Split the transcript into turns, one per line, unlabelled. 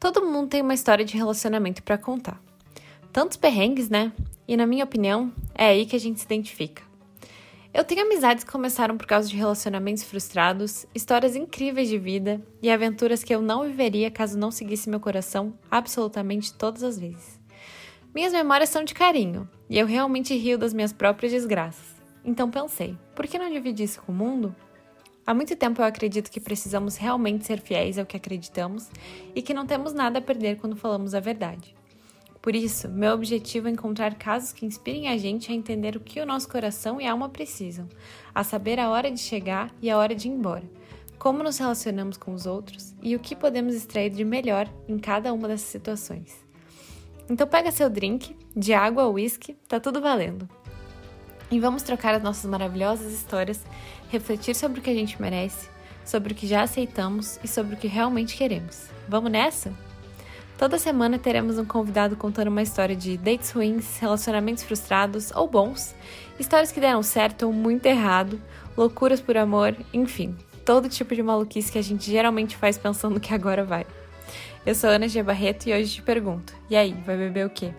Todo mundo tem uma história de relacionamento para contar. Tantos perrengues, né? E na minha opinião, é aí que a gente se identifica. Eu tenho amizades que começaram por causa de relacionamentos frustrados, histórias incríveis de vida e aventuras que eu não viveria caso não seguisse meu coração absolutamente todas as vezes. Minhas memórias são de carinho e eu realmente rio das minhas próprias desgraças. Então pensei, por que não dividir isso com o mundo? Há muito tempo eu acredito que precisamos realmente ser fiéis ao que acreditamos e que não temos nada a perder quando falamos a verdade. Por isso, meu objetivo é encontrar casos que inspirem a gente a entender o que o nosso coração e alma precisam, a saber a hora de chegar e a hora de ir embora, como nos relacionamos com os outros e o que podemos extrair de melhor em cada uma dessas situações. Então pega seu drink, de água ou whisky, tá tudo valendo. E vamos trocar as nossas maravilhosas histórias, refletir sobre o que a gente merece, sobre o que já aceitamos e sobre o que realmente queremos. Vamos nessa? Toda semana teremos um convidado contando uma história de dates ruins, relacionamentos frustrados ou bons, histórias que deram certo ou muito errado, loucuras por amor, enfim, todo tipo de maluquice que a gente geralmente faz pensando que agora vai. Eu sou Ana G. Barreto e hoje te pergunto: e aí, vai beber o quê?